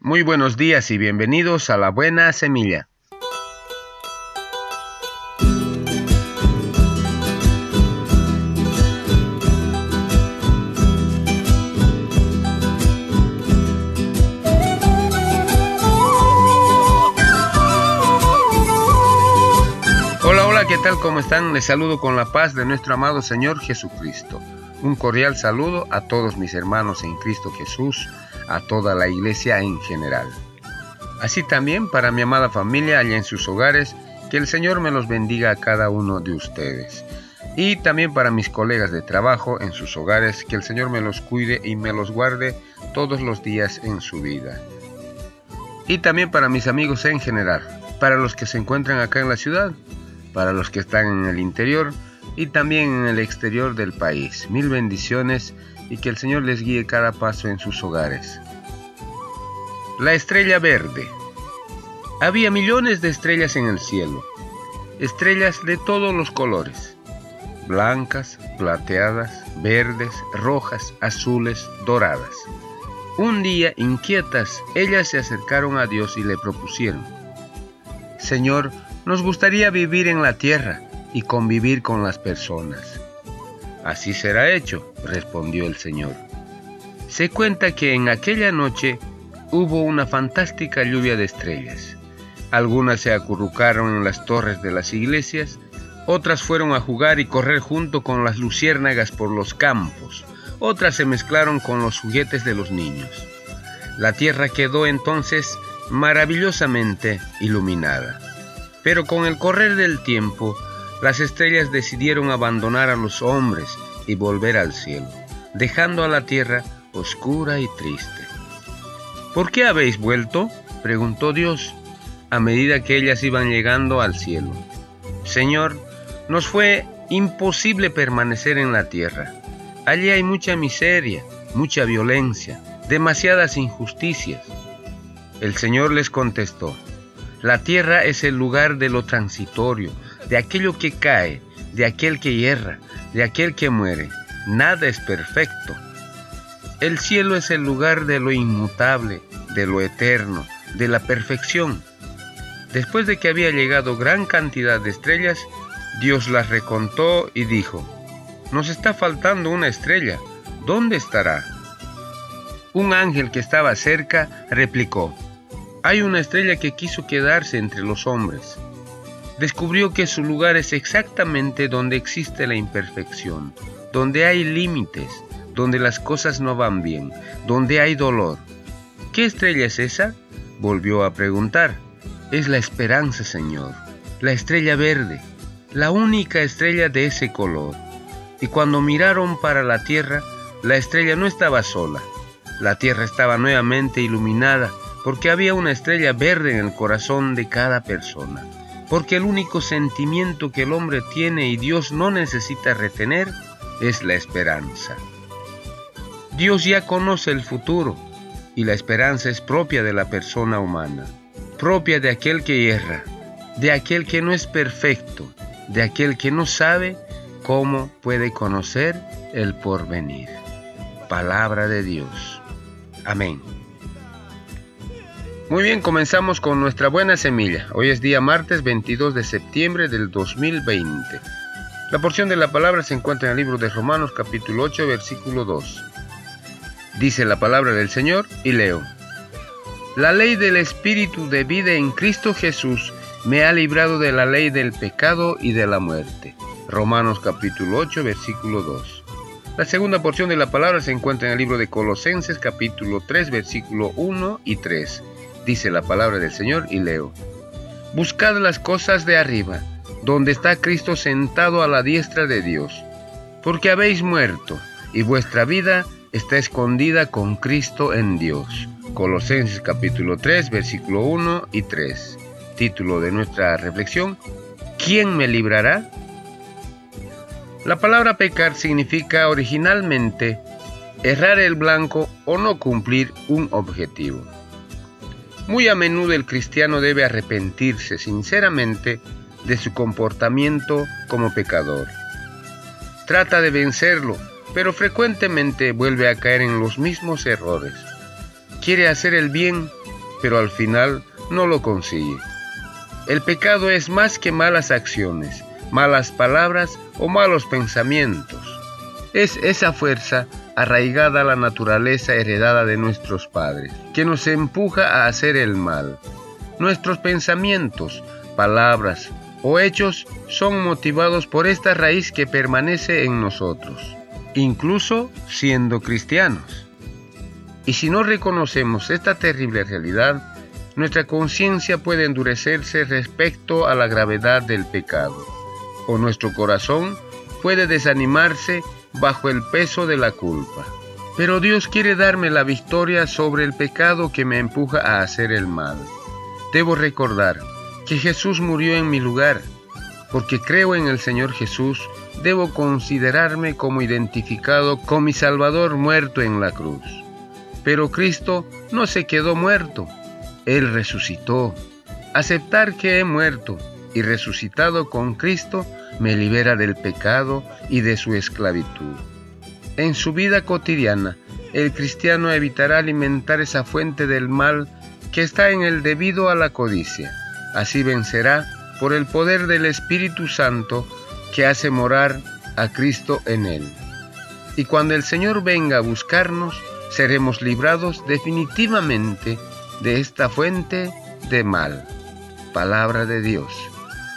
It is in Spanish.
Muy buenos días y bienvenidos a la buena semilla. Hola, hola, ¿qué tal? ¿Cómo están? Les saludo con la paz de nuestro amado Señor Jesucristo. Un cordial saludo a todos mis hermanos en Cristo Jesús a toda la iglesia en general. Así también para mi amada familia allá en sus hogares, que el Señor me los bendiga a cada uno de ustedes. Y también para mis colegas de trabajo en sus hogares, que el Señor me los cuide y me los guarde todos los días en su vida. Y también para mis amigos en general, para los que se encuentran acá en la ciudad, para los que están en el interior y también en el exterior del país. Mil bendiciones y que el Señor les guíe cada paso en sus hogares. La estrella verde. Había millones de estrellas en el cielo, estrellas de todos los colores, blancas, plateadas, verdes, rojas, azules, doradas. Un día, inquietas, ellas se acercaron a Dios y le propusieron, Señor, nos gustaría vivir en la tierra y convivir con las personas. Así será hecho, respondió el Señor. Se cuenta que en aquella noche hubo una fantástica lluvia de estrellas. Algunas se acurrucaron en las torres de las iglesias, otras fueron a jugar y correr junto con las luciérnagas por los campos, otras se mezclaron con los juguetes de los niños. La tierra quedó entonces maravillosamente iluminada. Pero con el correr del tiempo, las estrellas decidieron abandonar a los hombres y volver al cielo, dejando a la tierra oscura y triste. ¿Por qué habéis vuelto? preguntó Dios a medida que ellas iban llegando al cielo. Señor, nos fue imposible permanecer en la tierra. Allí hay mucha miseria, mucha violencia, demasiadas injusticias. El Señor les contestó, la tierra es el lugar de lo transitorio, de aquello que cae, de aquel que hierra, de aquel que muere. Nada es perfecto. El cielo es el lugar de lo inmutable, de lo eterno, de la perfección. Después de que había llegado gran cantidad de estrellas, Dios las recontó y dijo, Nos está faltando una estrella, ¿dónde estará? Un ángel que estaba cerca replicó, Hay una estrella que quiso quedarse entre los hombres descubrió que su lugar es exactamente donde existe la imperfección, donde hay límites, donde las cosas no van bien, donde hay dolor. ¿Qué estrella es esa? Volvió a preguntar. Es la esperanza, Señor, la estrella verde, la única estrella de ese color. Y cuando miraron para la tierra, la estrella no estaba sola. La tierra estaba nuevamente iluminada porque había una estrella verde en el corazón de cada persona porque el único sentimiento que el hombre tiene y Dios no necesita retener es la esperanza. Dios ya conoce el futuro y la esperanza es propia de la persona humana, propia de aquel que hierra, de aquel que no es perfecto, de aquel que no sabe cómo puede conocer el porvenir. Palabra de Dios. Amén. Muy bien, comenzamos con nuestra buena semilla. Hoy es día martes 22 de septiembre del 2020. La porción de la palabra se encuentra en el libro de Romanos capítulo 8 versículo 2. Dice la palabra del Señor y leo. La ley del Espíritu de vida en Cristo Jesús me ha librado de la ley del pecado y de la muerte. Romanos capítulo 8 versículo 2. La segunda porción de la palabra se encuentra en el libro de Colosenses capítulo 3 versículo 1 y 3 dice la palabra del Señor y leo. Buscad las cosas de arriba, donde está Cristo sentado a la diestra de Dios, porque habéis muerto, y vuestra vida está escondida con Cristo en Dios. Colosenses capítulo 3, versículo 1 y 3. Título de nuestra reflexión, ¿quién me librará? La palabra pecar significa originalmente errar el blanco o no cumplir un objetivo. Muy a menudo el cristiano debe arrepentirse sinceramente de su comportamiento como pecador. Trata de vencerlo, pero frecuentemente vuelve a caer en los mismos errores. Quiere hacer el bien, pero al final no lo consigue. El pecado es más que malas acciones, malas palabras o malos pensamientos. Es esa fuerza arraigada a la naturaleza heredada de nuestros padres, que nos empuja a hacer el mal. Nuestros pensamientos, palabras o hechos son motivados por esta raíz que permanece en nosotros, incluso siendo cristianos. Y si no reconocemos esta terrible realidad, nuestra conciencia puede endurecerse respecto a la gravedad del pecado, o nuestro corazón puede desanimarse bajo el peso de la culpa. Pero Dios quiere darme la victoria sobre el pecado que me empuja a hacer el mal. Debo recordar que Jesús murió en mi lugar. Porque creo en el Señor Jesús, debo considerarme como identificado con mi Salvador muerto en la cruz. Pero Cristo no se quedó muerto, Él resucitó. Aceptar que he muerto y resucitado con Cristo me libera del pecado y de su esclavitud. En su vida cotidiana, el cristiano evitará alimentar esa fuente del mal que está en él debido a la codicia. Así vencerá por el poder del Espíritu Santo que hace morar a Cristo en él. Y cuando el Señor venga a buscarnos, seremos librados definitivamente de esta fuente de mal. Palabra de Dios.